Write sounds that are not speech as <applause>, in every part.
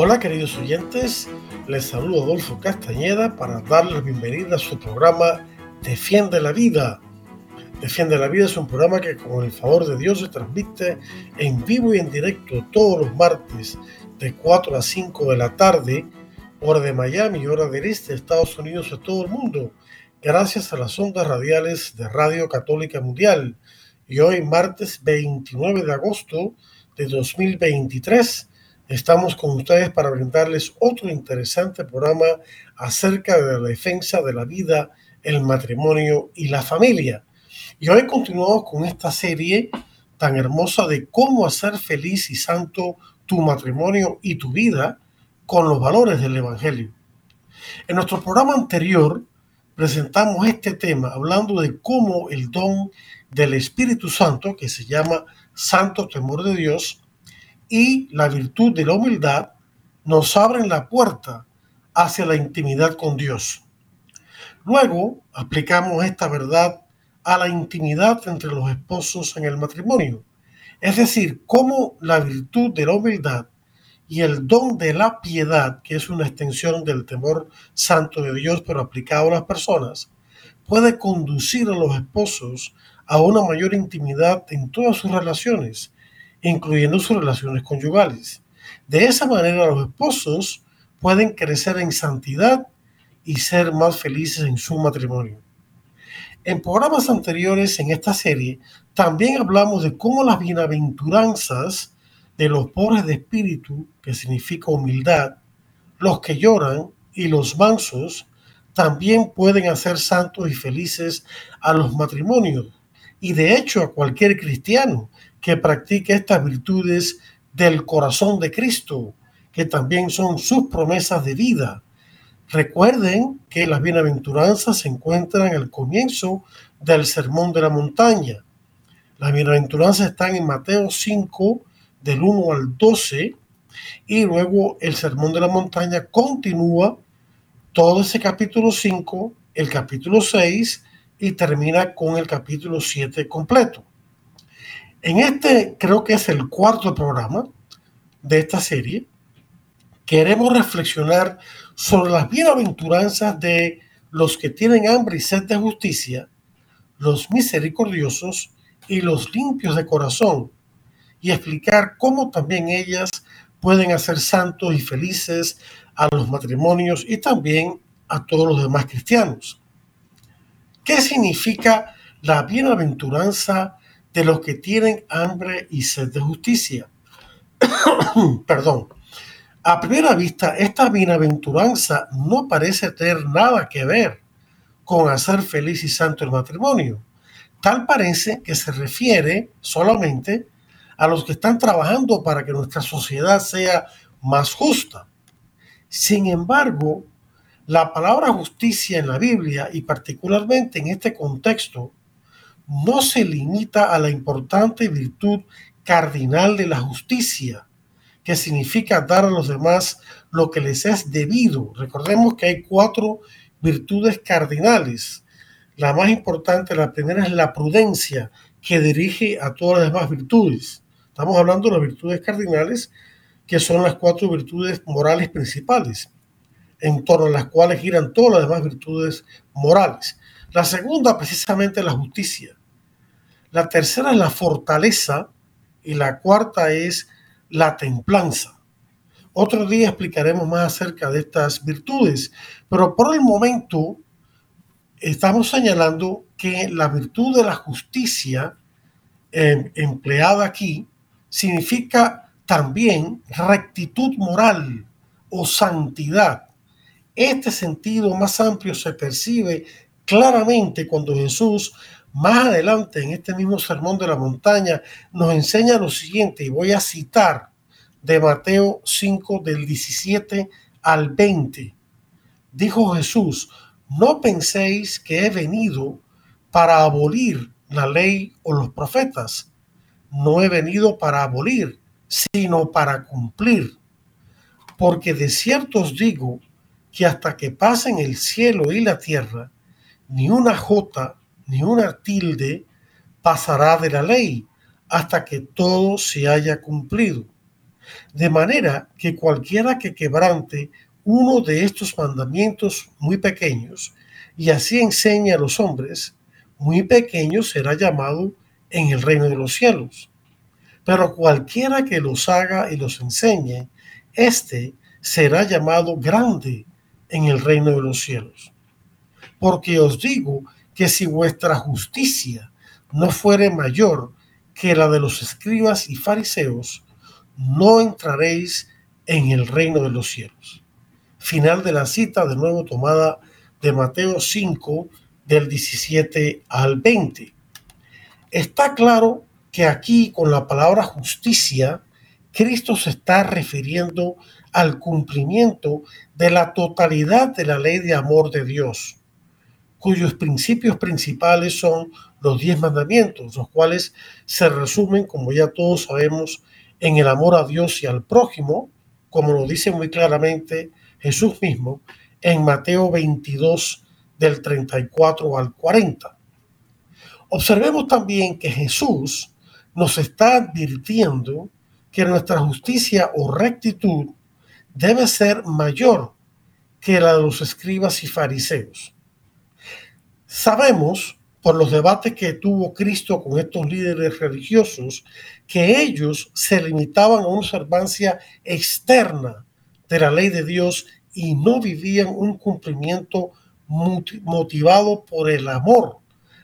Hola queridos oyentes, les saludo Adolfo Castañeda para darles bienvenida a su programa Defiende la Vida. Defiende la Vida es un programa que con el favor de Dios se transmite en vivo y en directo todos los martes de 4 a 5 de la tarde, hora de Miami, hora del este de Estados Unidos y todo el mundo, gracias a las ondas radiales de Radio Católica Mundial. Y hoy martes 29 de agosto de 2023 Estamos con ustedes para brindarles otro interesante programa acerca de la defensa de la vida, el matrimonio y la familia. Y hoy continuamos con esta serie tan hermosa de cómo hacer feliz y santo tu matrimonio y tu vida con los valores del Evangelio. En nuestro programa anterior presentamos este tema hablando de cómo el don del Espíritu Santo, que se llama Santo Temor de Dios, y la virtud de la humildad nos abren la puerta hacia la intimidad con Dios. Luego aplicamos esta verdad a la intimidad entre los esposos en el matrimonio, es decir, cómo la virtud de la humildad y el don de la piedad, que es una extensión del temor santo de Dios pero aplicado a las personas, puede conducir a los esposos a una mayor intimidad en todas sus relaciones incluyendo sus relaciones conyugales. De esa manera los esposos pueden crecer en santidad y ser más felices en su matrimonio. En programas anteriores en esta serie también hablamos de cómo las bienaventuranzas de los pobres de espíritu, que significa humildad, los que lloran y los mansos, también pueden hacer santos y felices a los matrimonios y de hecho a cualquier cristiano que practique estas virtudes del corazón de Cristo, que también son sus promesas de vida. Recuerden que las bienaventuranzas se encuentran al comienzo del Sermón de la Montaña. Las bienaventuranzas están en Mateo 5, del 1 al 12, y luego el Sermón de la Montaña continúa todo ese capítulo 5, el capítulo 6, y termina con el capítulo 7 completo. En este creo que es el cuarto programa de esta serie. Queremos reflexionar sobre las bienaventuranzas de los que tienen hambre y sed de justicia, los misericordiosos y los limpios de corazón, y explicar cómo también ellas pueden hacer santos y felices a los matrimonios y también a todos los demás cristianos. ¿Qué significa la bienaventuranza de los que tienen hambre y sed de justicia. <coughs> Perdón. A primera vista, esta bienaventuranza no parece tener nada que ver con hacer feliz y santo el matrimonio. Tal parece que se refiere solamente a los que están trabajando para que nuestra sociedad sea más justa. Sin embargo, la palabra justicia en la Biblia y particularmente en este contexto no se limita a la importante virtud cardinal de la justicia, que significa dar a los demás lo que les es debido. Recordemos que hay cuatro virtudes cardinales. La más importante, la primera es la prudencia, que dirige a todas las demás virtudes. Estamos hablando de las virtudes cardinales, que son las cuatro virtudes morales principales, en torno a las cuales giran todas las demás virtudes morales. La segunda, precisamente, la justicia. La tercera es la fortaleza y la cuarta es la templanza. Otro día explicaremos más acerca de estas virtudes, pero por el momento estamos señalando que la virtud de la justicia em, empleada aquí significa también rectitud moral o santidad. Este sentido más amplio se percibe claramente cuando Jesús más adelante, en este mismo sermón de la montaña, nos enseña lo siguiente, y voy a citar de Mateo 5 del 17 al 20. Dijo Jesús, no penséis que he venido para abolir la ley o los profetas. No he venido para abolir, sino para cumplir. Porque de cierto os digo que hasta que pasen el cielo y la tierra, ni una jota ni una tilde pasará de la ley hasta que todo se haya cumplido. De manera que cualquiera que quebrante uno de estos mandamientos muy pequeños y así enseña a los hombres, muy pequeño será llamado en el reino de los cielos. Pero cualquiera que los haga y los enseñe, éste será llamado grande en el reino de los cielos. Porque os digo que si vuestra justicia no fuere mayor que la de los escribas y fariseos, no entraréis en el reino de los cielos. Final de la cita, de nuevo tomada de Mateo 5, del 17 al 20. Está claro que aquí con la palabra justicia, Cristo se está refiriendo al cumplimiento de la totalidad de la ley de amor de Dios, cuyos principios principales son los diez mandamientos, los cuales se resumen, como ya todos sabemos, en el amor a Dios y al prójimo, como lo dice muy claramente Jesús mismo en Mateo 22 del 34 al 40. Observemos también que Jesús nos está advirtiendo que nuestra justicia o rectitud debe ser mayor que la de los escribas y fariseos. Sabemos por los debates que tuvo Cristo con estos líderes religiosos que ellos se limitaban a una observancia externa de la ley de Dios y no vivían un cumplimiento motivado por el amor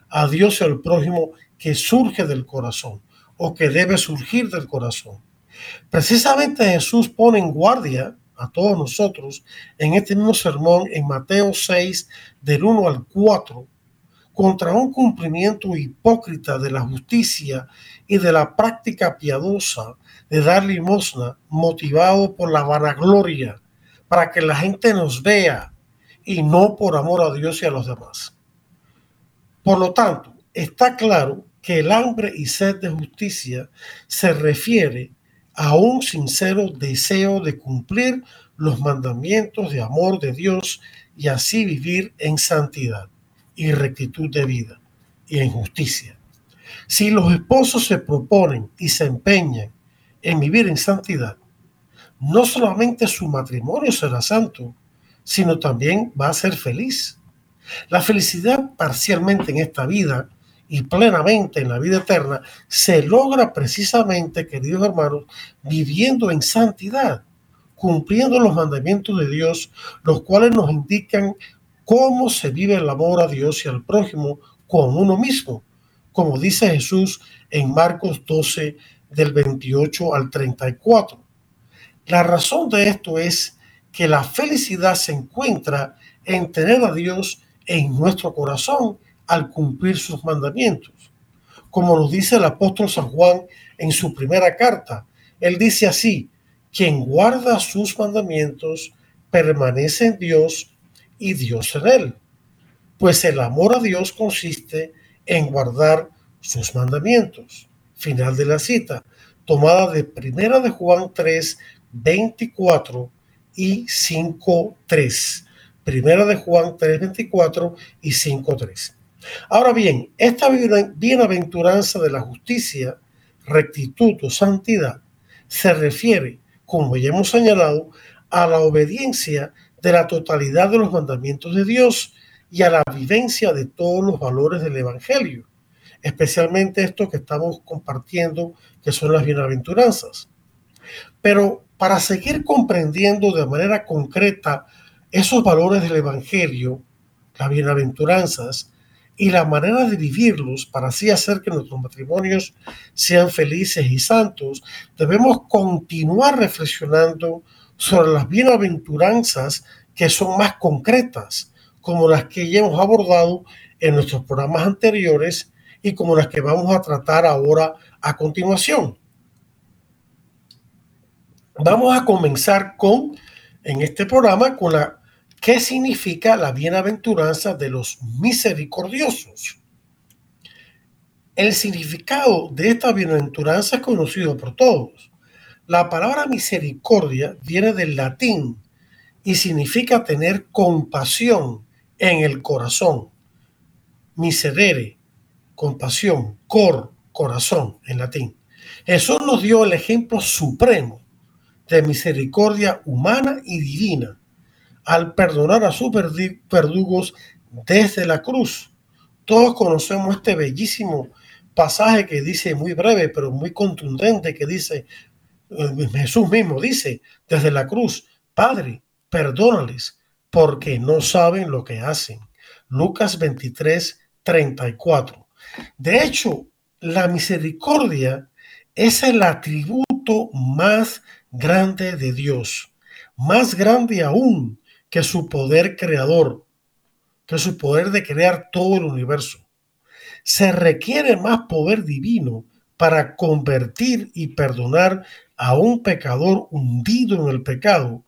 a Dios y al prójimo que surge del corazón o que debe surgir del corazón. Precisamente Jesús pone en guardia a todos nosotros en este mismo sermón en Mateo 6 del 1 al 4 contra un cumplimiento hipócrita de la justicia y de la práctica piadosa de dar limosna motivado por la vanagloria para que la gente nos vea y no por amor a Dios y a los demás. Por lo tanto, está claro que el hambre y sed de justicia se refiere a un sincero deseo de cumplir los mandamientos de amor de Dios y así vivir en santidad y rectitud de vida y en justicia. Si los esposos se proponen y se empeñan en vivir en santidad, no solamente su matrimonio será santo, sino también va a ser feliz. La felicidad parcialmente en esta vida y plenamente en la vida eterna se logra precisamente, queridos hermanos, viviendo en santidad, cumpliendo los mandamientos de Dios, los cuales nos indican cómo se vive el amor a Dios y al prójimo con uno mismo, como dice Jesús en Marcos 12 del 28 al 34. La razón de esto es que la felicidad se encuentra en tener a Dios en nuestro corazón al cumplir sus mandamientos. Como nos dice el apóstol San Juan en su primera carta, él dice así, quien guarda sus mandamientos permanece en Dios y Dios en él. Pues el amor a Dios consiste en guardar sus mandamientos. Final de la cita, tomada de Primera de Juan 3, 24 y 5.3. Primera de Juan 3, 24 y 5.3. Ahora bien, esta bienaventuranza de la justicia, rectitud o santidad se refiere, como ya hemos señalado, a la obediencia de la totalidad de los mandamientos de Dios y a la vivencia de todos los valores del Evangelio, especialmente esto que estamos compartiendo, que son las bienaventuranzas. Pero para seguir comprendiendo de manera concreta esos valores del Evangelio, las bienaventuranzas, y la manera de vivirlos para así hacer que nuestros matrimonios sean felices y santos, debemos continuar reflexionando sobre las bienaventuranzas que son más concretas, como las que ya hemos abordado en nuestros programas anteriores y como las que vamos a tratar ahora a continuación. Vamos a comenzar con, en este programa, con la qué significa la bienaventuranza de los misericordiosos. El significado de esta bienaventuranza es conocido por todos. La palabra misericordia viene del latín y significa tener compasión en el corazón. Miserere, compasión, cor, corazón en latín. Jesús nos dio el ejemplo supremo de misericordia humana y divina al perdonar a sus verdugos desde la cruz. Todos conocemos este bellísimo pasaje que dice muy breve, pero muy contundente, que dice, Jesús mismo dice desde la cruz, Padre, perdónales porque no saben lo que hacen. Lucas 23, 34. De hecho, la misericordia es el atributo más grande de Dios, más grande aún que su poder creador, que su poder de crear todo el universo. Se requiere más poder divino para convertir y perdonar a un pecador hundido en el pecado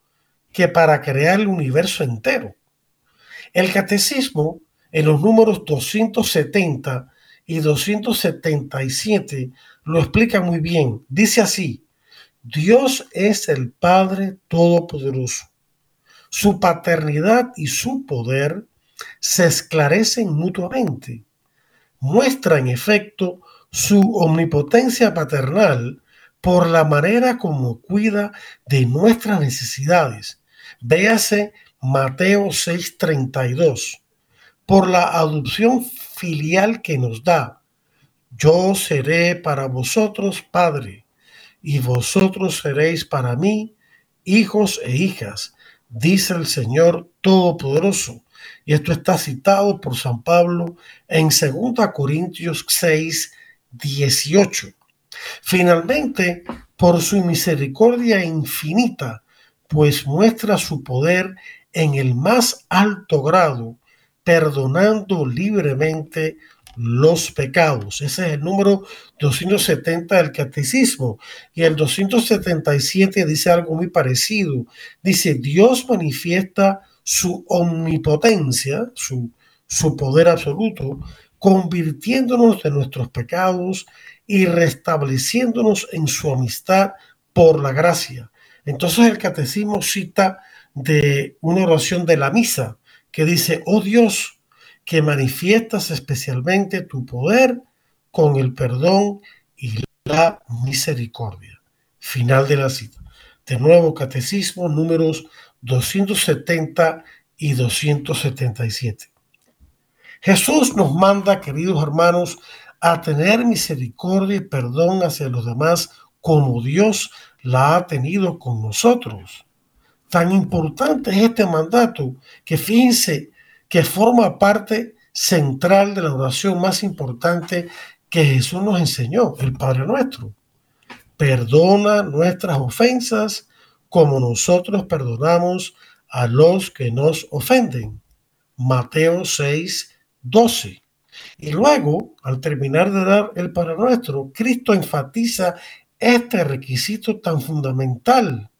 que para crear el universo entero. El catecismo, en los números 270 y 277, lo explica muy bien. Dice así, Dios es el Padre Todopoderoso. Su paternidad y su poder se esclarecen mutuamente. Muestra en efecto su omnipotencia paternal por la manera como cuida de nuestras necesidades. Véase Mateo 6:32. Por la adopción filial que nos da. Yo seré para vosotros Padre y vosotros seréis para mí hijos e hijas, dice el Señor Todopoderoso. Y esto está citado por San Pablo en 2 Corintios 6, 18. Finalmente, por su misericordia infinita, pues muestra su poder en el más alto grado, perdonando libremente los pecados. Ese es el número 270 del catecismo. Y el 277 dice algo muy parecido. Dice, Dios manifiesta su omnipotencia, su, su poder absoluto, convirtiéndonos de nuestros pecados y restableciéndonos en su amistad por la gracia. Entonces el catecismo cita de una oración de la misa que dice, oh Dios, que manifiestas especialmente tu poder con el perdón y la misericordia. Final de la cita. De nuevo, Catecismo números 270 y 277. Jesús nos manda, queridos hermanos, a tener misericordia y perdón hacia los demás como Dios la ha tenido con nosotros. Tan importante es este mandato que fíjense que forma parte central de la oración más importante que Jesús nos enseñó, el Padre nuestro. Perdona nuestras ofensas como nosotros perdonamos a los que nos ofenden. Mateo 6, 12. Y luego, al terminar de dar el Padre Nuestro, Cristo enfatiza este requisito tan fundamental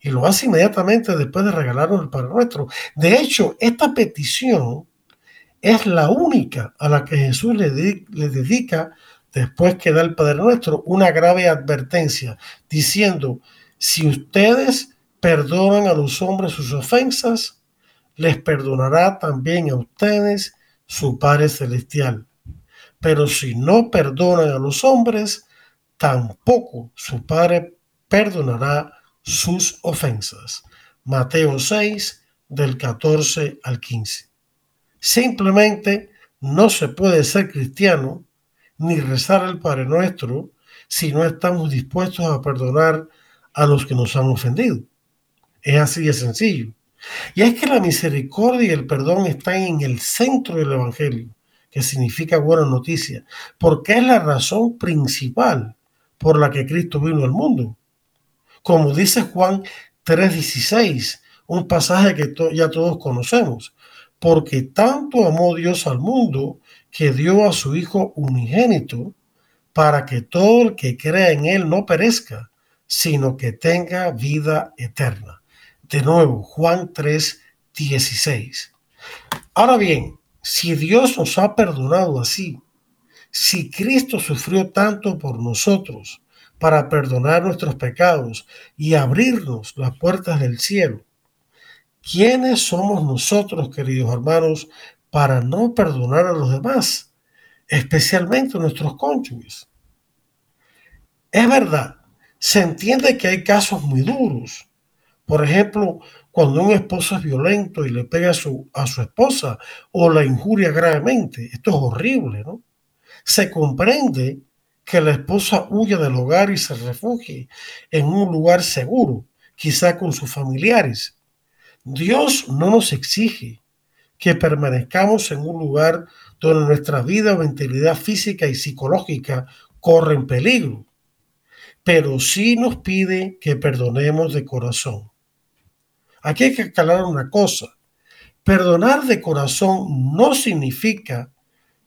y lo hace inmediatamente después de regalarnos el Padre Nuestro. De hecho, esta petición es la única a la que Jesús le, le dedica, después que da el Padre Nuestro, una grave advertencia, diciendo, si ustedes perdonan a los hombres sus ofensas, les perdonará también a ustedes su Padre Celestial. Pero si no perdonan a los hombres, tampoco su Padre perdonará sus ofensas. Mateo 6, del 14 al 15. Simplemente no se puede ser cristiano ni rezar el Padre Nuestro si no estamos dispuestos a perdonar a los que nos han ofendido. Es así de sencillo. Y es que la misericordia y el perdón están en el centro del Evangelio, que significa buena noticia, porque es la razón principal por la que Cristo vino al mundo como dice Juan 3:16, un pasaje que ya todos conocemos, porque tanto amó Dios al mundo que dio a su Hijo unigénito para que todo el que crea en Él no perezca, sino que tenga vida eterna. De nuevo, Juan 3, 16. Ahora bien, si Dios nos ha perdonado así, si Cristo sufrió tanto por nosotros para perdonar nuestros pecados y abrirnos las puertas del cielo, ¿quiénes somos nosotros, queridos hermanos, para no perdonar a los demás, especialmente a nuestros cónyuges? Es verdad, se entiende que hay casos muy duros. Por ejemplo, cuando un esposo es violento y le pega a su, a su esposa o la injuria gravemente. Esto es horrible, ¿no? Se comprende que la esposa huya del hogar y se refugie en un lugar seguro, quizá con sus familiares. Dios no nos exige que permanezcamos en un lugar donde nuestra vida o integridad física y psicológica corren peligro, pero sí nos pide que perdonemos de corazón. Aquí hay que aclarar una cosa. Perdonar de corazón no significa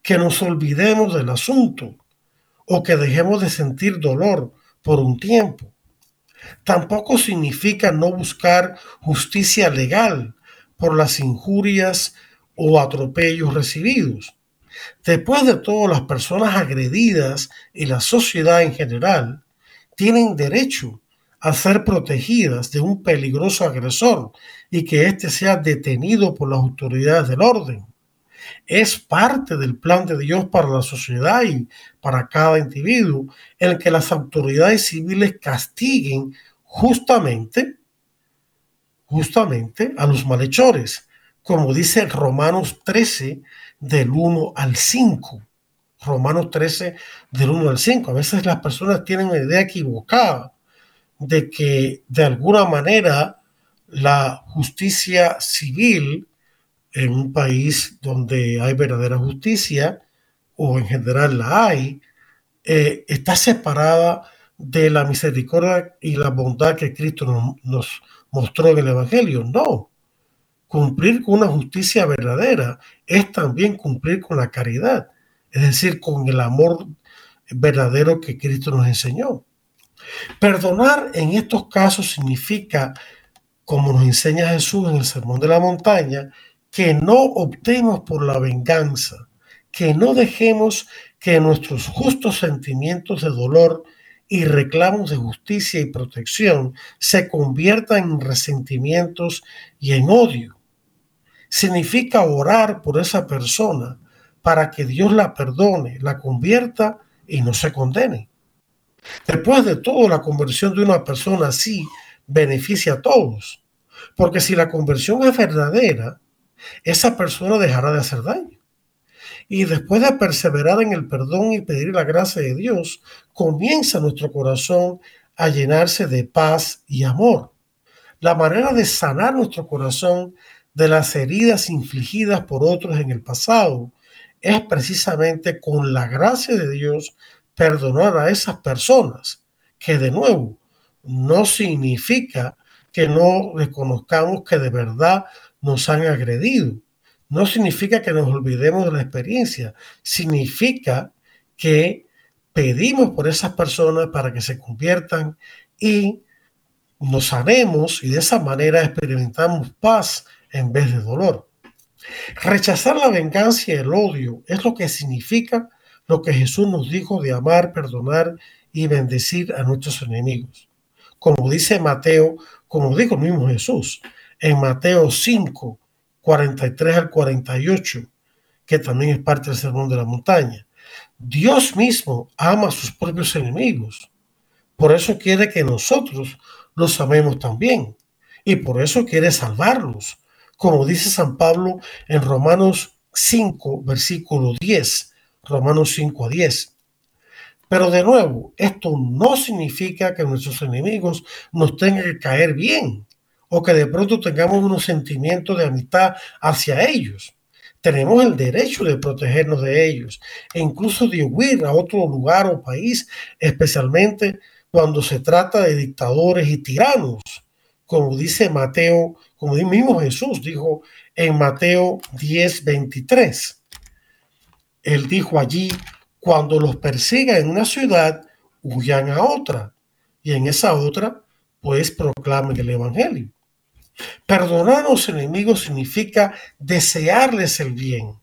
que nos olvidemos del asunto o que dejemos de sentir dolor por un tiempo. Tampoco significa no buscar justicia legal por las injurias o atropellos recibidos. Después de todo, las personas agredidas y la sociedad en general tienen derecho a ser protegidas de un peligroso agresor y que éste sea detenido por las autoridades del orden es parte del plan de Dios para la sociedad y para cada individuo, en el que las autoridades civiles castiguen justamente, justamente a los malhechores, como dice Romanos 13 del 1 al 5. Romanos 13 del 1 al 5. A veces las personas tienen una idea equivocada de que de alguna manera la justicia civil en un país donde hay verdadera justicia, o en general la hay, eh, está separada de la misericordia y la bondad que Cristo nos, nos mostró en el Evangelio. No. Cumplir con una justicia verdadera es también cumplir con la caridad, es decir, con el amor verdadero que Cristo nos enseñó. Perdonar en estos casos significa, como nos enseña Jesús en el Sermón de la Montaña, que no optemos por la venganza, que no dejemos que nuestros justos sentimientos de dolor y reclamos de justicia y protección se conviertan en resentimientos y en odio. Significa orar por esa persona para que Dios la perdone, la convierta y no se condene. Después de todo, la conversión de una persona así beneficia a todos, porque si la conversión es verdadera, esa persona dejará de hacer daño. Y después de perseverar en el perdón y pedir la gracia de Dios, comienza nuestro corazón a llenarse de paz y amor. La manera de sanar nuestro corazón de las heridas infligidas por otros en el pasado es precisamente con la gracia de Dios perdonar a esas personas, que de nuevo no significa que no reconozcamos que de verdad nos han agredido. No significa que nos olvidemos de la experiencia, significa que pedimos por esas personas para que se conviertan y nos sanemos y de esa manera experimentamos paz en vez de dolor. Rechazar la venganza y el odio es lo que significa lo que Jesús nos dijo de amar, perdonar y bendecir a nuestros enemigos. Como dice Mateo, como dijo el mismo Jesús, en Mateo 5, 43 al 48, que también es parte del Sermón de la Montaña. Dios mismo ama a sus propios enemigos. Por eso quiere que nosotros los amemos también. Y por eso quiere salvarlos. Como dice San Pablo en Romanos 5, versículo 10. Romanos 5 a 10. Pero de nuevo, esto no significa que nuestros enemigos nos tengan que caer bien o que de pronto tengamos unos sentimientos de amistad hacia ellos. Tenemos el derecho de protegernos de ellos e incluso de huir a otro lugar o país, especialmente cuando se trata de dictadores y tiranos, como dice Mateo, como mismo Jesús dijo en Mateo 10, 23. Él dijo allí, cuando los persiga en una ciudad, huyan a otra y en esa otra, pues proclamen el Evangelio. Perdonar a los enemigos significa desearles el bien.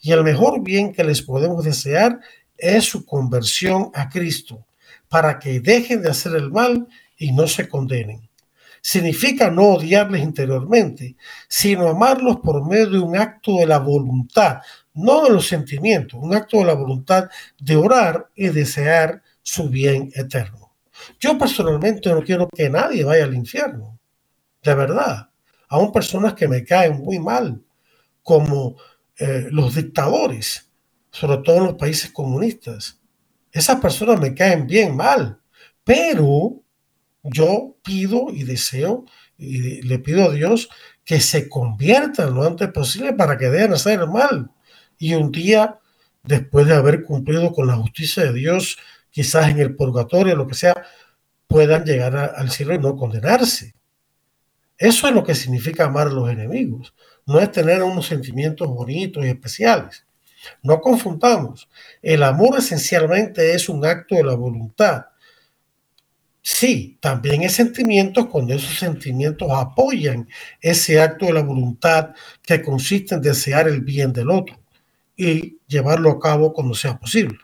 Y el mejor bien que les podemos desear es su conversión a Cristo, para que dejen de hacer el mal y no se condenen. Significa no odiarles interiormente, sino amarlos por medio de un acto de la voluntad, no de los sentimientos, un acto de la voluntad de orar y desear su bien eterno. Yo personalmente no quiero que nadie vaya al infierno, de verdad. Aún personas que me caen muy mal, como eh, los dictadores, sobre todo en los países comunistas. Esas personas me caen bien mal, pero yo pido y deseo y le pido a Dios que se conviertan lo antes posible para que dejen hacer mal. Y un día, después de haber cumplido con la justicia de Dios, quizás en el purgatorio, lo que sea, puedan llegar al cielo y no condenarse. Eso es lo que significa amar a los enemigos. No es tener unos sentimientos bonitos y especiales. No confundamos. El amor esencialmente es un acto de la voluntad. Sí, también es sentimientos cuando esos sentimientos apoyan ese acto de la voluntad que consiste en desear el bien del otro y llevarlo a cabo cuando sea posible.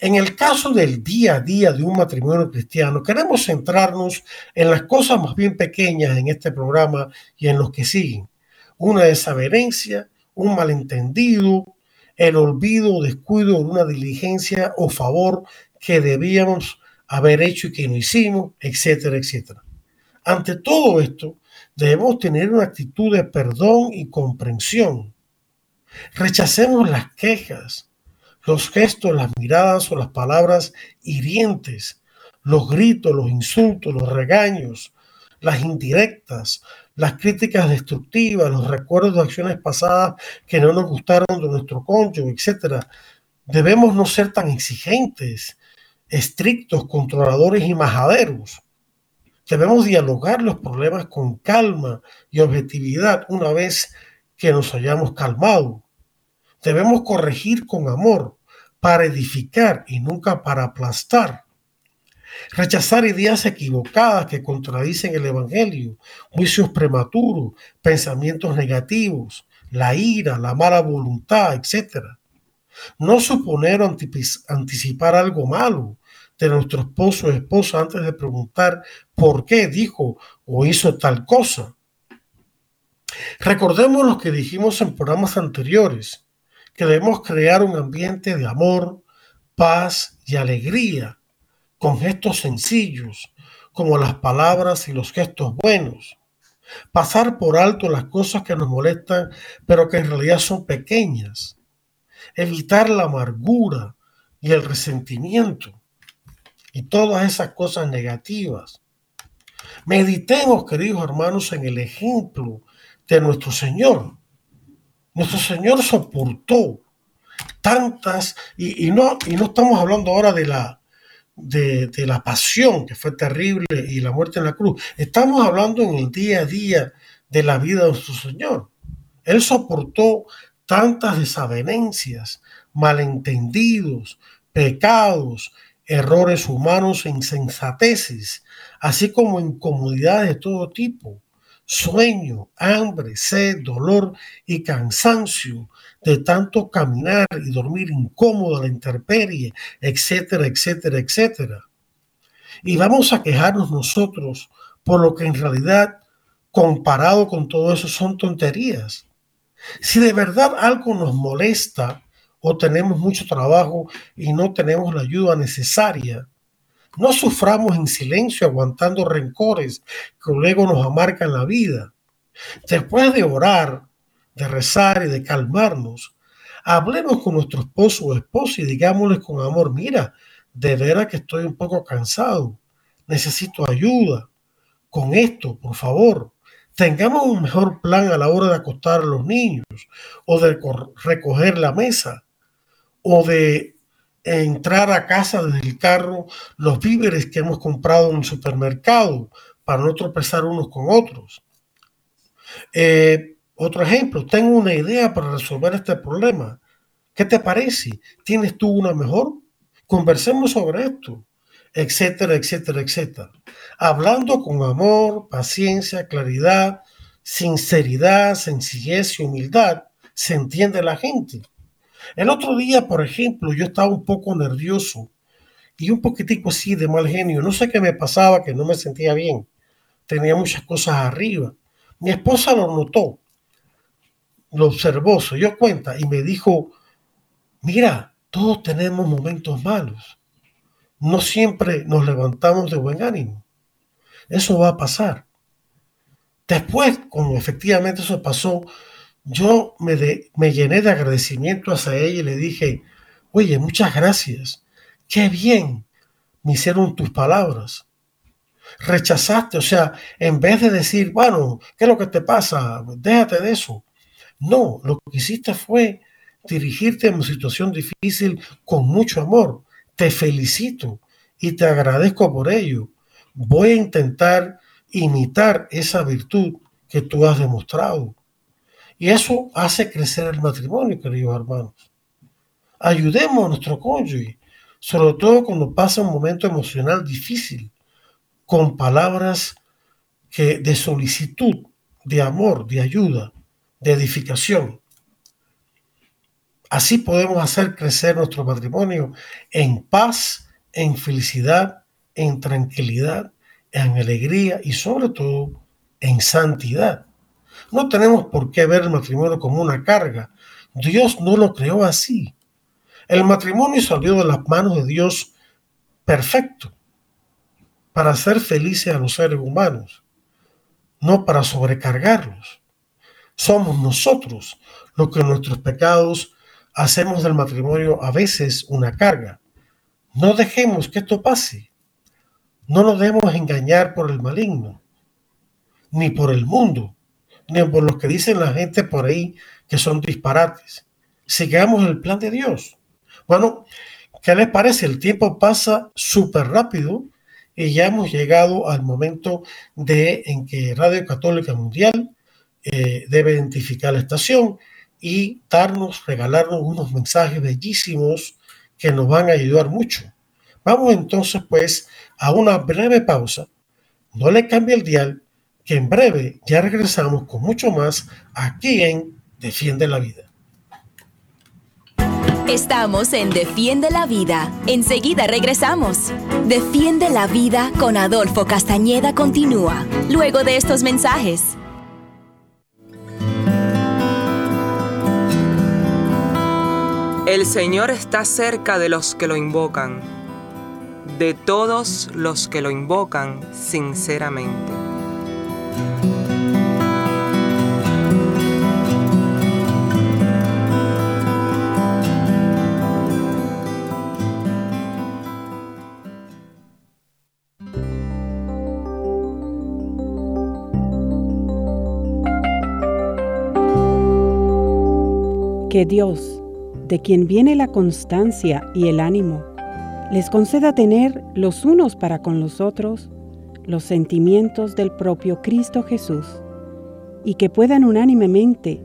En el caso del día a día de un matrimonio cristiano, queremos centrarnos en las cosas más bien pequeñas en este programa y en los que siguen. Una desavenencia, un malentendido, el olvido o descuido de una diligencia o favor que debíamos haber hecho y que no hicimos, etcétera, etcétera. Ante todo esto, debemos tener una actitud de perdón y comprensión. Rechacemos las quejas, los gestos, las miradas o las palabras hirientes, los gritos, los insultos, los regaños, las indirectas, las críticas destructivas, los recuerdos de acciones pasadas que no nos gustaron de nuestro cónyuge, etc. Debemos no ser tan exigentes, estrictos, controladores y majaderos. Debemos dialogar los problemas con calma y objetividad una vez que nos hayamos calmado. Debemos corregir con amor para edificar y nunca para aplastar. Rechazar ideas equivocadas que contradicen el Evangelio, juicios prematuros, pensamientos negativos, la ira, la mala voluntad, etc. No suponer o anticipar algo malo de nuestro esposo o esposa antes de preguntar por qué dijo o hizo tal cosa. Recordemos lo que dijimos en programas anteriores, que debemos crear un ambiente de amor, paz y alegría con gestos sencillos, como las palabras y los gestos buenos. Pasar por alto las cosas que nos molestan, pero que en realidad son pequeñas. Evitar la amargura y el resentimiento y todas esas cosas negativas. Meditemos, queridos hermanos, en el ejemplo de nuestro Señor. Nuestro Señor soportó tantas, y, no, y no estamos hablando ahora de la, de, la pasión, que fue terrible, y la muerte en la cruz. Estamos hablando en el día a día de la vida de nuestro Señor. Él soportó tantas desavenencias, malentendidos, pecados, errores humanos e insensateces, así como incomodidades de todo tipo, sueño, hambre, sed, dolor y cansancio, de tanto caminar y dormir incómodo a la intemperie, etcétera, etcétera, etcétera. Y vamos a quejarnos nosotros por lo que en realidad, comparado con todo eso, son tonterías. Si de verdad algo nos molesta o tenemos mucho trabajo y no tenemos la ayuda necesaria, no suframos en silencio aguantando rencores que luego nos amargan la vida. Después de orar, de rezar y de calmarnos, hablemos con nuestro esposo o esposa y digámosle con amor, mira, de veras que estoy un poco cansado, necesito ayuda con esto, por favor. Tengamos un mejor plan a la hora de acostar a los niños o de recoger la mesa o de entrar a casa desde el carro los víveres que hemos comprado en el supermercado para no tropezar unos con otros. Eh, otro ejemplo, tengo una idea para resolver este problema. ¿Qué te parece? ¿Tienes tú una mejor? Conversemos sobre esto. etcétera, etcétera, etcétera. Hablando con amor, paciencia, claridad, sinceridad, sencillez y humildad, se entiende la gente. El otro día, por ejemplo, yo estaba un poco nervioso y un poquitico así de mal genio. No sé qué me pasaba, que no me sentía bien. Tenía muchas cosas arriba. Mi esposa lo notó, lo observó, se dio cuenta y me dijo, mira, todos tenemos momentos malos. No siempre nos levantamos de buen ánimo. Eso va a pasar. Después, como efectivamente eso pasó, yo me, me llené de agradecimiento hacia ella y le dije, oye, muchas gracias. Qué bien me hicieron tus palabras. Rechazaste, o sea, en vez de decir, bueno, ¿qué es lo que te pasa? Déjate de eso. No, lo que hiciste fue dirigirte a una situación difícil con mucho amor. Te felicito y te agradezco por ello. Voy a intentar imitar esa virtud que tú has demostrado. Y eso hace crecer el matrimonio, queridos hermanos. Ayudemos a nuestro cónyuge, sobre todo cuando pasa un momento emocional difícil, con palabras que, de solicitud, de amor, de ayuda, de edificación. Así podemos hacer crecer nuestro matrimonio en paz, en felicidad, en tranquilidad, en alegría y sobre todo en santidad. No tenemos por qué ver el matrimonio como una carga. Dios no lo creó así. El matrimonio salió de las manos de Dios perfecto para hacer felices a los seres humanos, no para sobrecargarlos. Somos nosotros los que nuestros pecados hacemos del matrimonio a veces una carga. No dejemos que esto pase. No nos debemos engañar por el maligno, ni por el mundo, ni por los que dicen la gente por ahí que son disparates. Sigamos el plan de Dios. Bueno, ¿qué les parece? El tiempo pasa súper rápido y ya hemos llegado al momento de en que Radio Católica Mundial eh, debe identificar la estación y darnos, regalarnos unos mensajes bellísimos que nos van a ayudar mucho. Vamos entonces pues a una breve pausa. No le cambie el dial que en breve ya regresamos con mucho más aquí en Defiende la Vida. Estamos en Defiende la Vida. Enseguida regresamos. Defiende la Vida con Adolfo Castañeda continúa, luego de estos mensajes. El Señor está cerca de los que lo invocan, de todos los que lo invocan sinceramente. Que Dios, de quien viene la constancia y el ánimo, les conceda tener los unos para con los otros los sentimientos del propio Cristo Jesús y que puedan unánimemente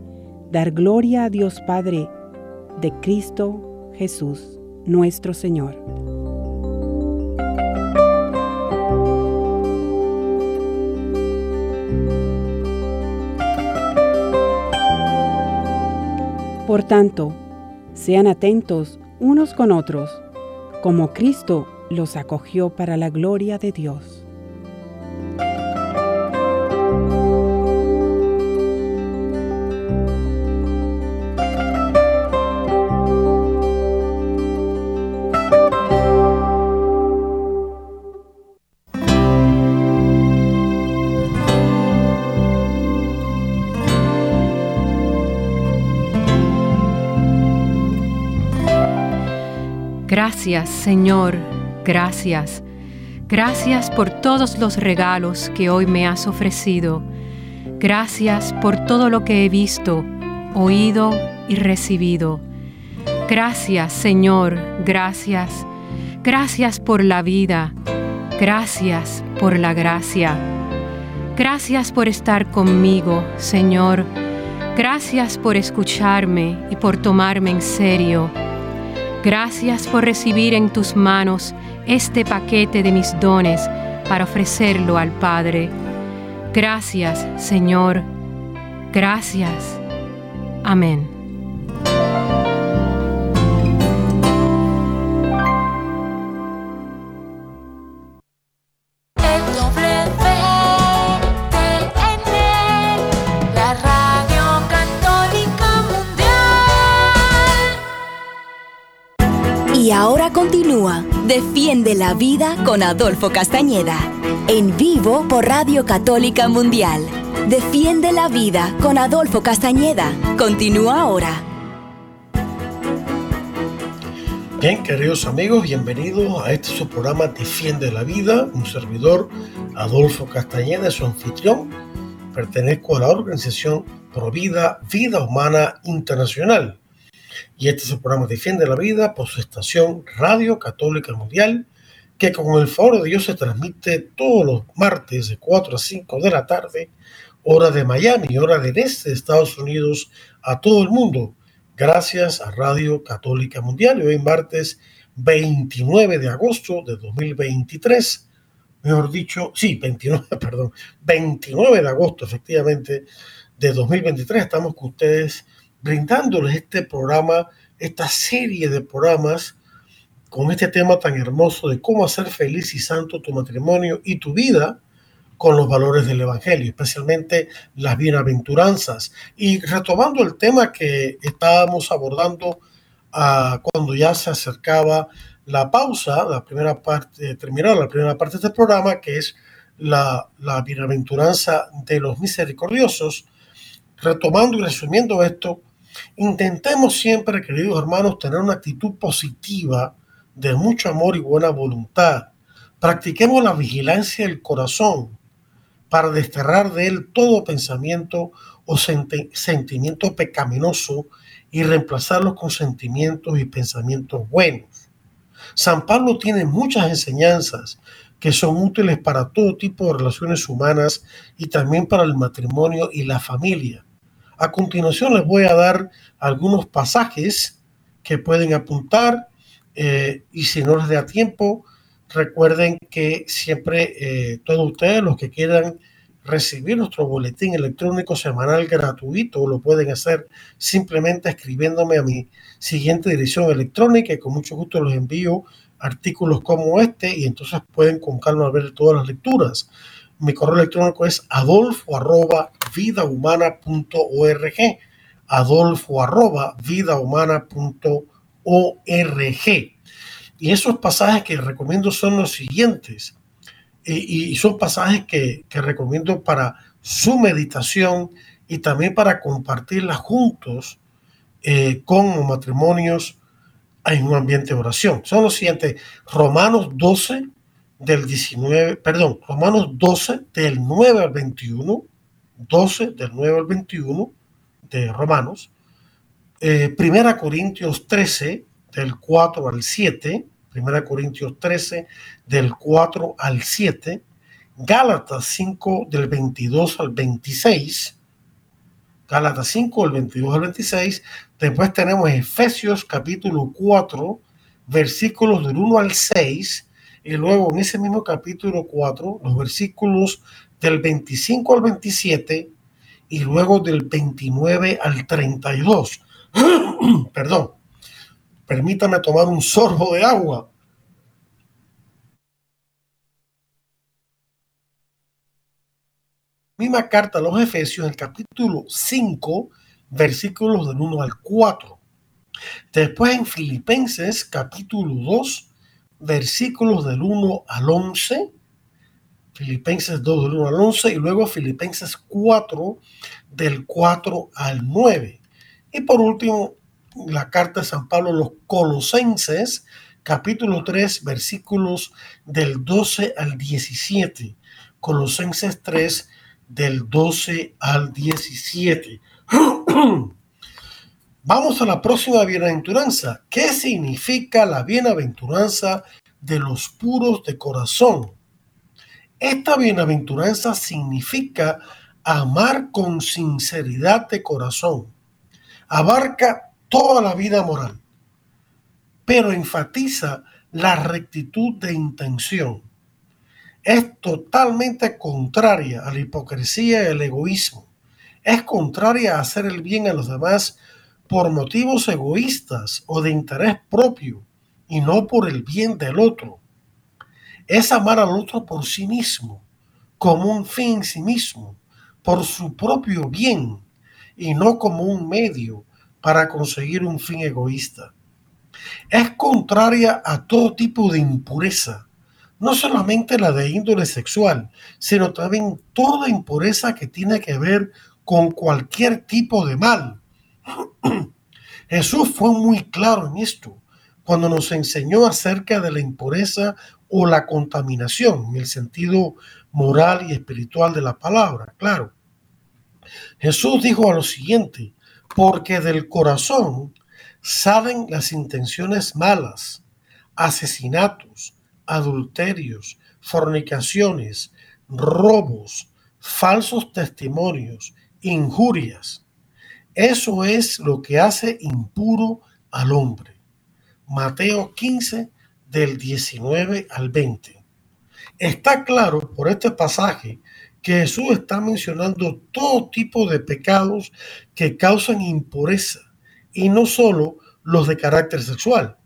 dar gloria a Dios Padre de Cristo Jesús, nuestro Señor. Por tanto, sean atentos unos con otros, como Cristo los acogió para la gloria de Dios. Gracias, Señor, gracias. Gracias por todos los regalos que hoy me has ofrecido. Gracias por todo lo que he visto, oído y recibido. Gracias, Señor, gracias. Gracias por la vida. Gracias por la gracia. Gracias por estar conmigo, Señor. Gracias por escucharme y por tomarme en serio. Gracias por recibir en tus manos este paquete de mis dones para ofrecerlo al Padre. Gracias, Señor. Gracias. Amén. Defiende la Vida con Adolfo Castañeda. En vivo por Radio Católica Mundial. Defiende la Vida con Adolfo Castañeda. Continúa ahora. Bien, queridos amigos, bienvenidos a este su programa Defiende la Vida. Un servidor, Adolfo Castañeda, su anfitrión. Pertenezco a la organización Provida Vida Humana Internacional y este es el programa Defiende la Vida por su estación Radio Católica Mundial, que con el favor de Dios se transmite todos los martes de 4 a 5 de la tarde, hora de Miami, hora del este de Estados Unidos, a todo el mundo, gracias a Radio Católica Mundial. Y hoy martes 29 de agosto de 2023, mejor dicho, sí, 29, <laughs> perdón, 29 de agosto efectivamente de 2023, estamos con ustedes brindándoles este programa, esta serie de programas con este tema tan hermoso de cómo hacer feliz y santo tu matrimonio y tu vida con los valores del Evangelio, especialmente las bienaventuranzas. Y retomando el tema que estábamos abordando uh, cuando ya se acercaba la pausa, la primera parte, terminar la primera parte de este programa, que es la, la bienaventuranza de los misericordiosos, retomando y resumiendo esto, Intentemos siempre, queridos hermanos, tener una actitud positiva de mucho amor y buena voluntad. Practiquemos la vigilancia del corazón para desterrar de él todo pensamiento o sentimiento pecaminoso y reemplazarlos con sentimientos y pensamientos buenos. San Pablo tiene muchas enseñanzas que son útiles para todo tipo de relaciones humanas y también para el matrimonio y la familia. A continuación les voy a dar algunos pasajes que pueden apuntar eh, y si no les da tiempo, recuerden que siempre eh, todos ustedes los que quieran recibir nuestro boletín electrónico semanal gratuito lo pueden hacer simplemente escribiéndome a mi siguiente dirección electrónica y con mucho gusto los envío artículos como este y entonces pueden con calma ver todas las lecturas. Mi correo electrónico es adolfo arroba. Adolfo arroba. Y esos pasajes que recomiendo son los siguientes. Y, son pasajes que, recomiendo para su meditación y también para compartirlas juntos eh, con matrimonios en un ambiente de oración. Son los siguientes. Romanos 12, del 19, perdón, Romanos 12 del 9 al 21, 12 del 9 al 21 de Romanos, eh, Primera Corintios 13 del 4 al 7, Primera Corintios 13 del 4 al 7, Gálatas 5 del 22 al 26, Gálatas 5 del 22 al 26, después tenemos Efesios capítulo 4, versículos del 1 al 6, y luego en ese mismo capítulo 4, los versículos del 25 al 27 y luego del 29 al 32. <clears throat> Perdón, permítame tomar un sorbo de agua. Misma carta a los Efesios, el capítulo 5, versículos del 1 al 4. Después en Filipenses, capítulo 2, versículos del 1 al 11, Filipenses 2 del 1 al 11 y luego Filipenses 4 del 4 al 9. Y por último, la carta de San Pablo a los Colosenses, capítulo 3, versículos del 12 al 17. Colosenses 3 del 12 al 17. <clears throat> Vamos a la próxima bienaventuranza. ¿Qué significa la bienaventuranza de los puros de corazón? Esta bienaventuranza significa amar con sinceridad de corazón. Abarca toda la vida moral, pero enfatiza la rectitud de intención. Es totalmente contraria a la hipocresía y el egoísmo. Es contraria a hacer el bien a los demás por motivos egoístas o de interés propio y no por el bien del otro. Es amar al otro por sí mismo, como un fin en sí mismo, por su propio bien y no como un medio para conseguir un fin egoísta. Es contraria a todo tipo de impureza, no solamente la de índole sexual, sino también toda impureza que tiene que ver con cualquier tipo de mal. Jesús fue muy claro en esto cuando nos enseñó acerca de la impureza o la contaminación, en el sentido moral y espiritual de la palabra, claro. Jesús dijo a lo siguiente, porque del corazón salen las intenciones malas, asesinatos, adulterios, fornicaciones, robos, falsos testimonios, injurias. Eso es lo que hace impuro al hombre. Mateo 15 del 19 al 20. Está claro por este pasaje que Jesús está mencionando todo tipo de pecados que causan impureza y no solo los de carácter sexual.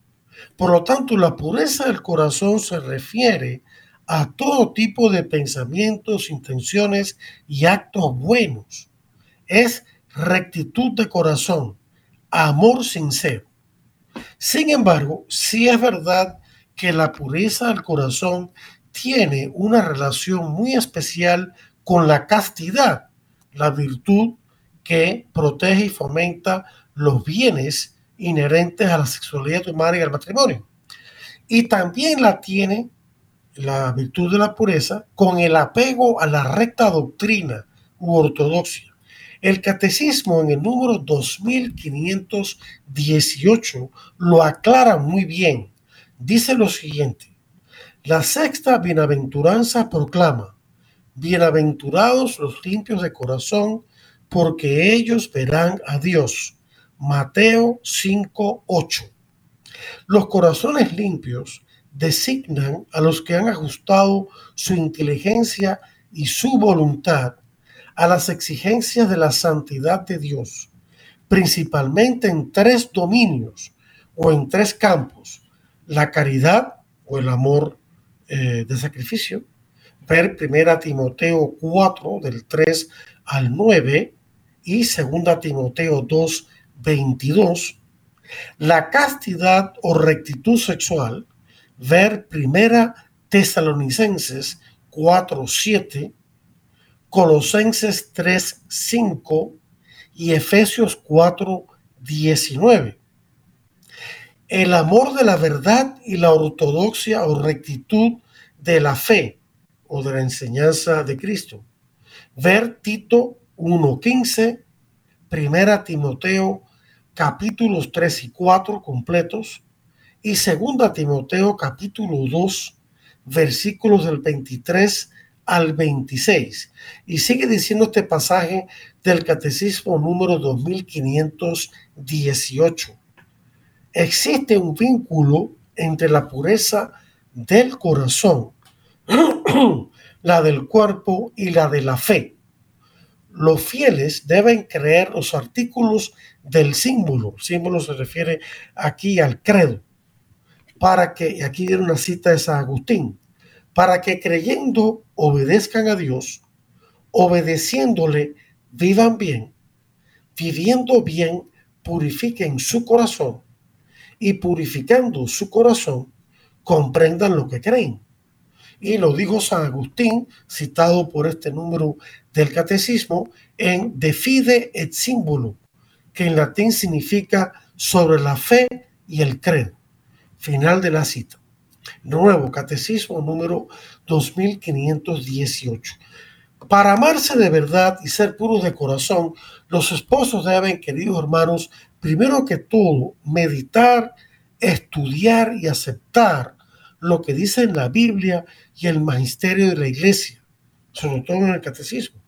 Por lo tanto, la pureza del corazón se refiere a todo tipo de pensamientos, intenciones y actos buenos. Es rectitud de corazón, amor sincero. Sin embargo, sí es verdad que la pureza del corazón tiene una relación muy especial con la castidad, la virtud que protege y fomenta los bienes inherentes a la sexualidad humana y al matrimonio. Y también la tiene la virtud de la pureza con el apego a la recta doctrina u ortodoxia. El catecismo en el número 2518 lo aclara muy bien. Dice lo siguiente, la sexta bienaventuranza proclama, bienaventurados los limpios de corazón, porque ellos verán a Dios. Mateo 5:8. Los corazones limpios designan a los que han ajustado su inteligencia y su voluntad a las exigencias de la santidad de Dios, principalmente en tres dominios o en tres campos, la caridad o el amor eh, de sacrificio, ver primera Timoteo 4 del 3 al 9 y segunda Timoteo 2 22, la castidad o rectitud sexual, ver primera Tesalonicenses 4 7, Colosenses 3 5 y Efesios 4 19 el amor de la verdad y la ortodoxia o rectitud de la fe o de la enseñanza de Cristo. Ver Tito 1.15, Primera Timoteo capítulos 3 y 4 completos y Segunda Timoteo capítulo 2 versículos del 23 al 26. Y sigue diciendo este pasaje del Catecismo número 2518 existe un vínculo entre la pureza del corazón, <clears throat> la del cuerpo y la de la fe. Los fieles deben creer los artículos del símbolo. Símbolo se refiere aquí al credo. Para que, aquí viene una cita de San Agustín, para que creyendo obedezcan a Dios, obedeciéndole vivan bien, viviendo bien, purifiquen su corazón y purificando su corazón, comprendan lo que creen. Y lo dijo San Agustín, citado por este número del catecismo, en De Fide et Símbolo, que en latín significa sobre la fe y el credo. Final de la cita. Nuevo Catecismo número 2518. Para amarse de verdad y ser puros de corazón, los esposos deben, queridos hermanos, primero que todo, meditar, estudiar y aceptar lo que dice la Biblia y el magisterio de la iglesia, sobre todo en el catecismo,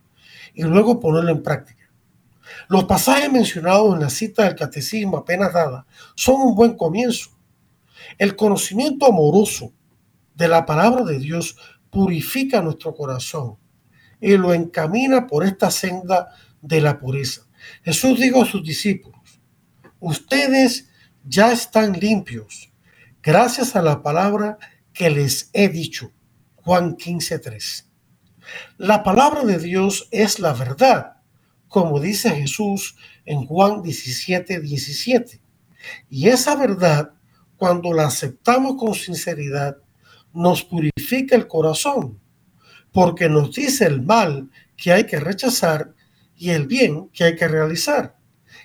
y luego ponerlo en práctica. Los pasajes mencionados en la cita del catecismo apenas dada son un buen comienzo. El conocimiento amoroso de la palabra de Dios purifica nuestro corazón y lo encamina por esta senda de la pureza. Jesús dijo a sus discípulos, ustedes ya están limpios gracias a la palabra que les he dicho. Juan 15:3. La palabra de Dios es la verdad, como dice Jesús en Juan 17:17. Y esa verdad, cuando la aceptamos con sinceridad, nos purifica el corazón, porque nos dice el mal que hay que rechazar y el bien que hay que realizar.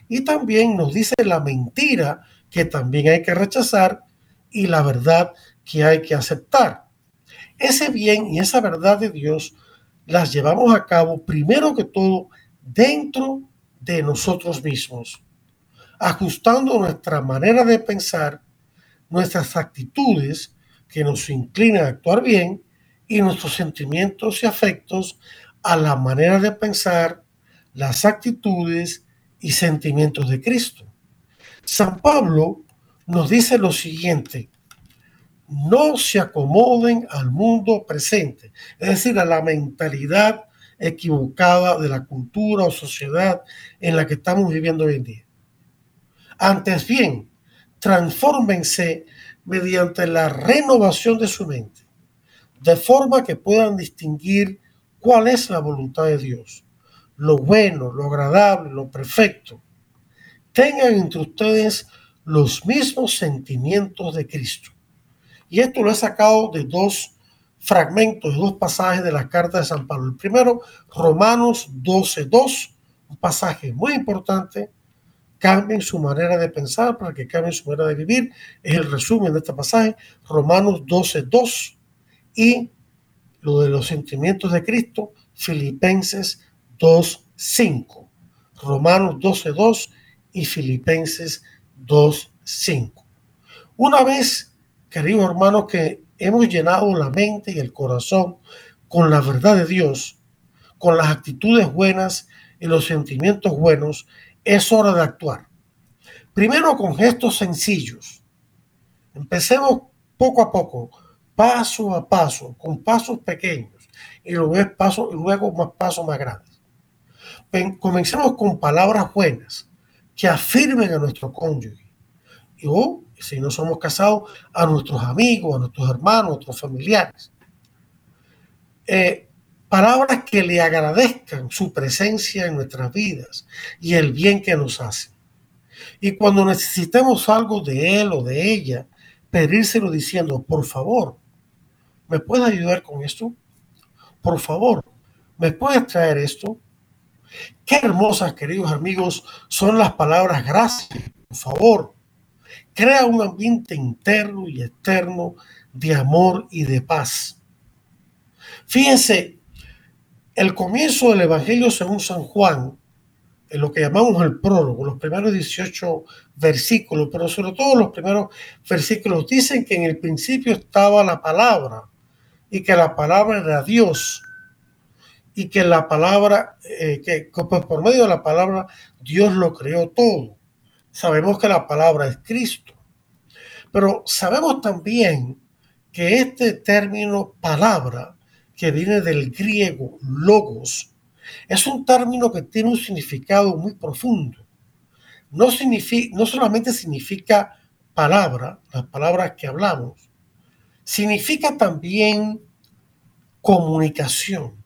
Y también nos dice la mentira que también hay que rechazar y la verdad que hay que aceptar. Ese bien y esa verdad de Dios las llevamos a cabo primero que todo dentro de nosotros mismos, ajustando nuestra manera de pensar, nuestras actitudes que nos inclinan a actuar bien y nuestros sentimientos y afectos a la manera de pensar, las actitudes y sentimientos de Cristo. San Pablo nos dice lo siguiente, no se acomoden al mundo presente, es decir, a la mentalidad equivocada de la cultura o sociedad en la que estamos viviendo hoy en día. Antes bien, transfórmense mediante la renovación de su mente, de forma que puedan distinguir cuál es la voluntad de Dios, lo bueno, lo agradable, lo perfecto. Tengan entre ustedes los mismos sentimientos de Cristo y esto lo he sacado de dos fragmentos, de dos pasajes de la carta de San Pablo. El primero, Romanos 12.2, un pasaje muy importante. Cambien su manera de pensar para que cambien su manera de vivir. Es el resumen de este pasaje, Romanos 12.2. Y lo de los sentimientos de Cristo, Filipenses 2.5. Romanos 12.2 y Filipenses 2.5. Una vez queridos hermanos, que hemos llenado la mente y el corazón con la verdad de Dios, con las actitudes buenas y los sentimientos buenos, es hora de actuar. Primero con gestos sencillos. Empecemos poco a poco, paso a paso, con pasos pequeños y luego, paso, luego más pasos más grandes. Comencemos con palabras buenas que afirmen a nuestro cónyuge. Y, oh, si no somos casados, a nuestros amigos, a nuestros hermanos, a nuestros familiares. Eh, palabras que le agradezcan su presencia en nuestras vidas y el bien que nos hace. Y cuando necesitemos algo de él o de ella, pedírselo diciendo, por favor, ¿me puedes ayudar con esto? Por favor, ¿me puedes traer esto? Qué hermosas, queridos amigos, son las palabras gracias, por favor, crea un ambiente interno y externo de amor y de paz. Fíjense, el comienzo del Evangelio según San Juan, en lo que llamamos el prólogo, los primeros 18 versículos, pero sobre todo los primeros versículos, dicen que en el principio estaba la palabra y que la palabra era Dios y que la palabra, eh, que por medio de la palabra Dios lo creó todo. Sabemos que la palabra es Cristo, pero sabemos también que este término palabra, que viene del griego logos, es un término que tiene un significado muy profundo. No, significa, no solamente significa palabra, las palabras que hablamos, significa también comunicación,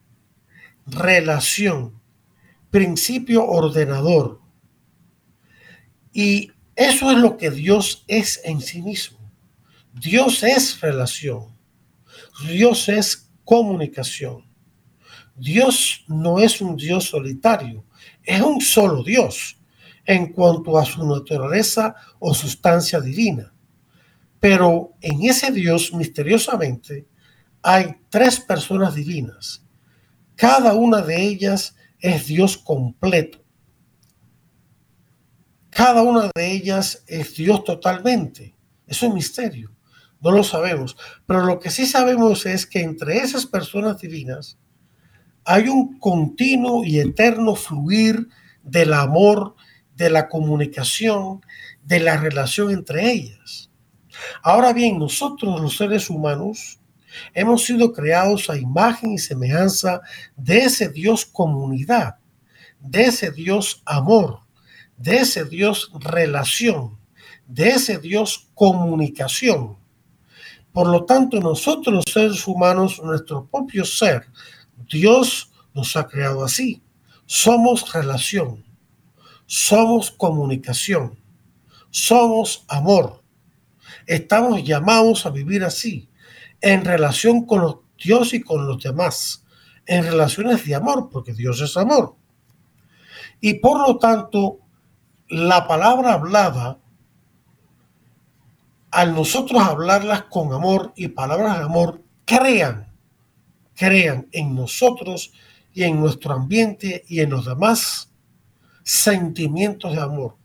relación, principio ordenador, y eso es lo que Dios es en sí mismo. Dios es relación. Dios es comunicación. Dios no es un Dios solitario, es un solo Dios en cuanto a su naturaleza o sustancia divina. Pero en ese Dios, misteriosamente, hay tres personas divinas. Cada una de ellas es Dios completo cada una de ellas es Dios totalmente. Es un misterio. No lo sabemos. Pero lo que sí sabemos es que entre esas personas divinas hay un continuo y eterno fluir del amor, de la comunicación, de la relación entre ellas. Ahora bien, nosotros los seres humanos hemos sido creados a imagen y semejanza de ese Dios comunidad, de ese Dios amor, de ese Dios relación, de ese Dios comunicación. Por lo tanto, nosotros los seres humanos, nuestro propio ser, Dios nos ha creado así. Somos relación, somos comunicación, somos amor. Estamos llamados a vivir así, en relación con Dios y con los demás, en relaciones de amor, porque Dios es amor. Y por lo tanto, la palabra hablada, al nosotros hablarlas con amor y palabras de amor, crean, crean en nosotros y en nuestro ambiente y en los demás sentimientos de amor,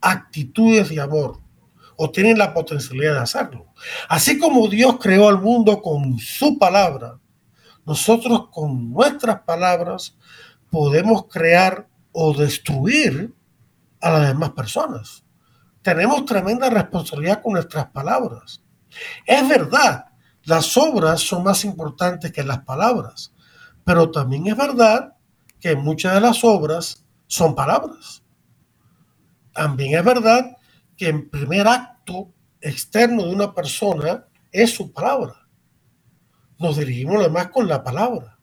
actitudes de amor, o tienen la potencialidad de hacerlo. Así como Dios creó al mundo con su palabra, nosotros con nuestras palabras podemos crear o destruir a las demás personas. Tenemos tremenda responsabilidad con nuestras palabras. Es verdad, las obras son más importantes que las palabras, pero también es verdad que muchas de las obras son palabras. También es verdad que el primer acto externo de una persona es su palabra. Nos dirigimos además con la palabra.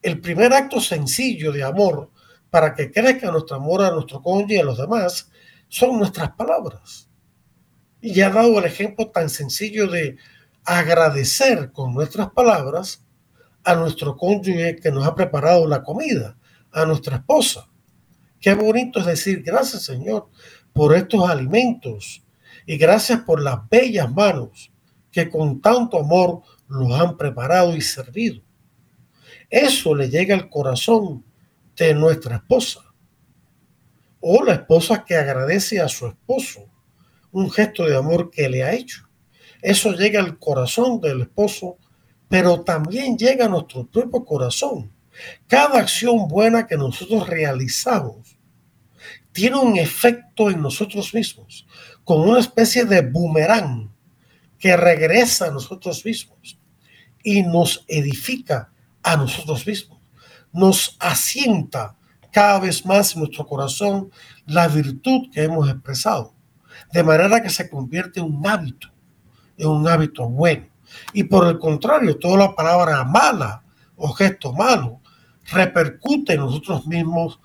El primer acto sencillo de amor para que crezca nuestro amor a nuestro cónyuge y a los demás, son nuestras palabras. Y ya ha dado el ejemplo tan sencillo de agradecer con nuestras palabras a nuestro cónyuge que nos ha preparado la comida, a nuestra esposa. Qué bonito es decir, gracias Señor por estos alimentos y gracias por las bellas manos que con tanto amor los han preparado y servido. Eso le llega al corazón de nuestra esposa. O la esposa que agradece a su esposo un gesto de amor que le ha hecho. Eso llega al corazón del esposo, pero también llega a nuestro propio corazón. Cada acción buena que nosotros realizamos tiene un efecto en nosotros mismos, como una especie de boomerang que regresa a nosotros mismos y nos edifica a nosotros mismos nos asienta cada vez más en nuestro corazón la virtud que hemos expresado, de manera que se convierte en un hábito, en un hábito bueno. Y por el contrario, toda la palabra mala o gesto malo repercute en nosotros mismos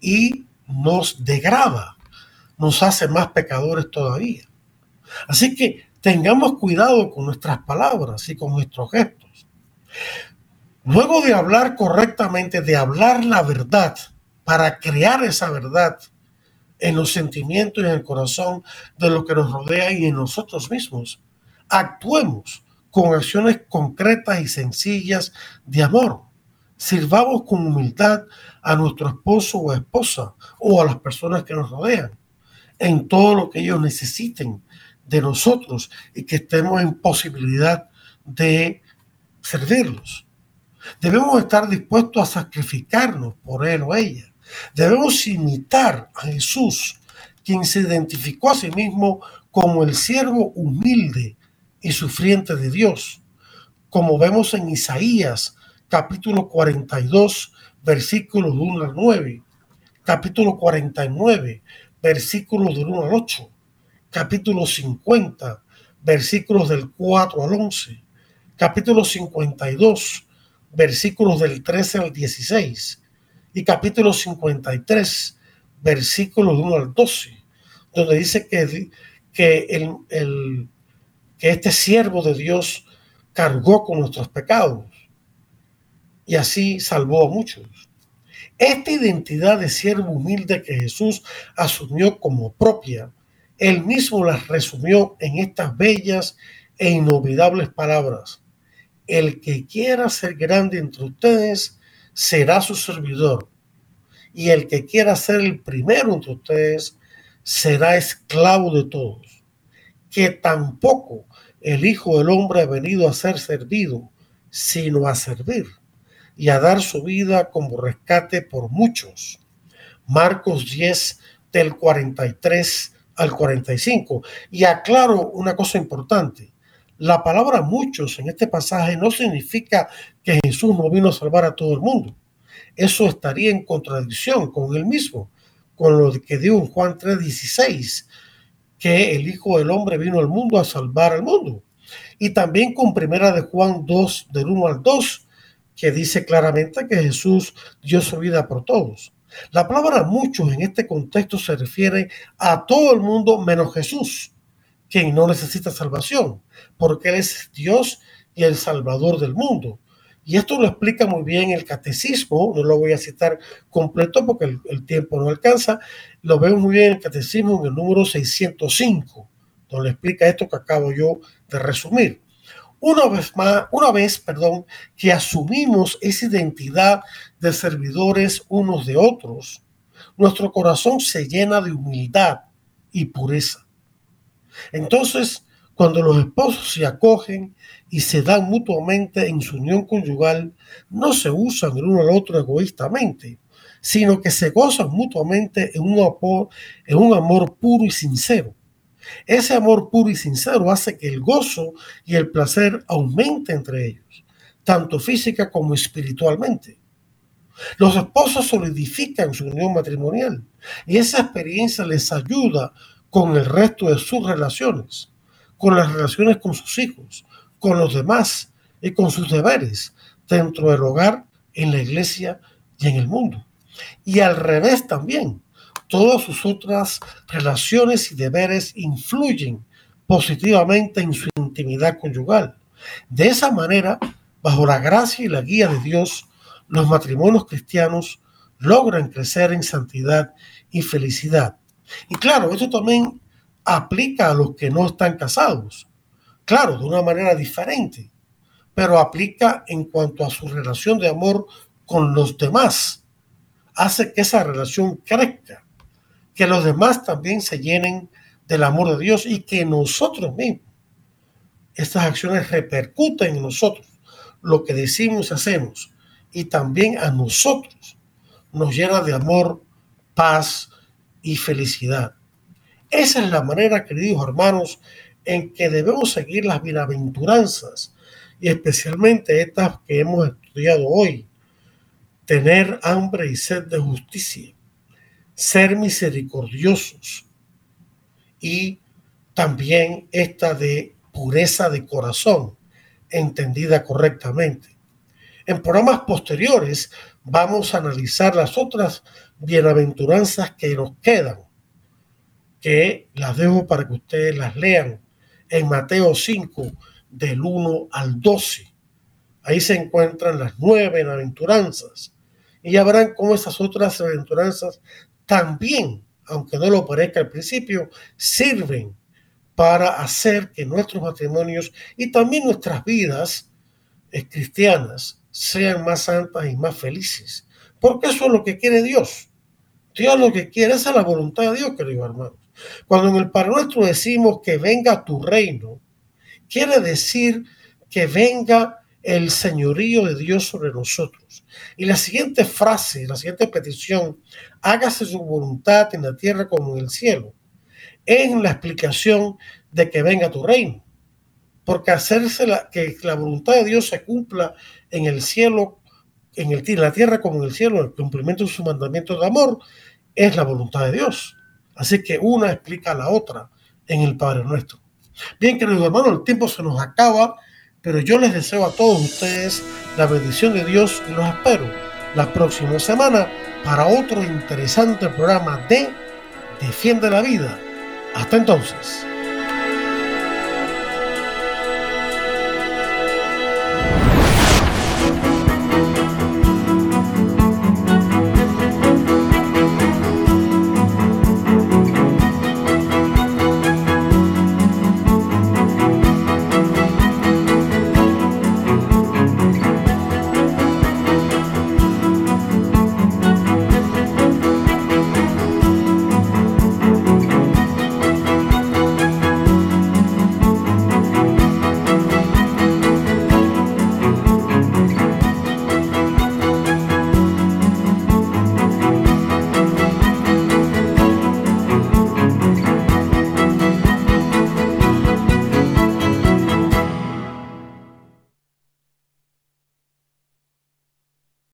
y nos degrada, nos hace más pecadores todavía. Así que tengamos cuidado con nuestras palabras y con nuestros gestos. Luego de hablar correctamente, de hablar la verdad, para crear esa verdad en los sentimientos y en el corazón de lo que nos rodea y en nosotros mismos, actuemos con acciones concretas y sencillas de amor. Sirvamos con humildad a nuestro esposo o esposa o a las personas que nos rodean en todo lo que ellos necesiten de nosotros y que estemos en posibilidad de servirlos. Debemos estar dispuestos a sacrificarnos por él o ella. Debemos imitar a Jesús, quien se identificó a sí mismo como el siervo humilde y sufriente de Dios, como vemos en Isaías capítulo 42, versículos de 1 al 9, capítulo 49, versículos del 1 al 8, capítulo 50, versículos del 4 al 11, capítulo 52, versículos del 13 al 16 y capítulo 53, versículos 1 al 12, donde dice que, que, el, que este siervo de Dios cargó con nuestros pecados y así salvó a muchos. Esta identidad de siervo humilde que Jesús asumió como propia, él mismo la resumió en estas bellas e inolvidables palabras el que quiera ser grande entre ustedes será su servidor, y el que quiera ser el primero entre ustedes será esclavo de todos. Que tampoco el Hijo del Hombre ha venido a ser servido, sino a servir y a dar su vida como rescate por muchos. Marcos 10 del 43 al 45. Y aclaro una cosa importante. La palabra muchos en este pasaje no significa que Jesús no vino a salvar a todo el mundo. Eso estaría en contradicción con él mismo, con lo que dio en Juan 3:16, que el Hijo del Hombre vino al mundo a salvar al mundo. Y también con primera de Juan 2, del 1 al 2, que dice claramente que Jesús dio su vida por todos. La palabra muchos en este contexto se refiere a todo el mundo menos Jesús, quien no necesita salvación, porque Él es Dios y el Salvador del mundo. Y esto lo explica muy bien el catecismo, no lo voy a citar completo porque el, tiempo no alcanza, lo veo muy bien el catecismo en el número 605, donde explica esto que acabo yo de resumir. Una vez más, una vez, perdón, que asumimos esa identidad de servidores unos de otros, nuestro corazón se llena de humildad y pureza. Entonces, cuando los esposos se acogen y se dan mutuamente en su unión conyugal, no se usan el uno al otro egoístamente, sino que se gozan mutuamente en un amor, en un amor puro y sincero. Ese amor puro y sincero hace que el gozo y el placer aumente entre ellos, tanto física como espiritualmente. Los esposos solidifican su unión matrimonial y esa experiencia les ayuda con el resto de sus relaciones, con las relaciones con sus hijos, con los demás y con sus deberes dentro del hogar, en la iglesia y en el mundo. Y al revés también, todas sus otras relaciones y deberes influyen positivamente en su intimidad conyugal. De esa manera, bajo la gracia y la guía de Dios, los matrimonios cristianos logran crecer en santidad y felicidad. Y claro, esto también aplica a los que no están casados. Claro, de una manera diferente, pero aplica en cuanto a su relación de amor con los demás. Hace que esa relación crezca que los demás también se llenen del amor de Dios y que nosotros mismos, estas acciones repercuten en nosotros, lo que decimos y hacemos, y también a nosotros nos llena de amor, paz y felicidad. Esa es la manera, queridos hermanos, en que debemos seguir las bienaventuranzas y especialmente estas que hemos estudiado hoy. Tener hambre y sed de justicia, ser misericordiosos y también esta de pureza de corazón, entendida correctamente. En programas posteriores vamos a analizar las otras bienaventuranzas que nos quedan, que las dejo para que ustedes las lean en Mateo 5 del 1 al 12. Ahí se encuentran las nueve bienaventuranzas y ya verán cómo esas otras bienaventuranzas también, aunque no lo parezca al principio, sirven para hacer que nuestros matrimonios y también nuestras vidas eh, cristianas sean más santas y más felices. Porque eso es lo que quiere Dios. Dios lo que quiere, esa es la voluntad de Dios, queridos hermanos. Cuando en el Padre Nuestro decimos que venga tu reino, quiere decir que venga el señorío de Dios sobre nosotros. Y la siguiente frase, la siguiente petición, hágase su voluntad en la tierra como en el cielo, es la explicación de que venga tu reino. Porque hacerse la, que la voluntad de Dios se cumpla en el cielo, en, el, en la tierra como en el cielo, el cumplimiento de sus mandamientos de amor, es la voluntad de Dios. Así que una explica a la otra en el Padre nuestro. Bien, queridos hermanos, el tiempo se nos acaba. Pero yo les deseo a todos ustedes la bendición de Dios y los espero la próxima semana para otro interesante programa de Defiende la Vida. Hasta entonces.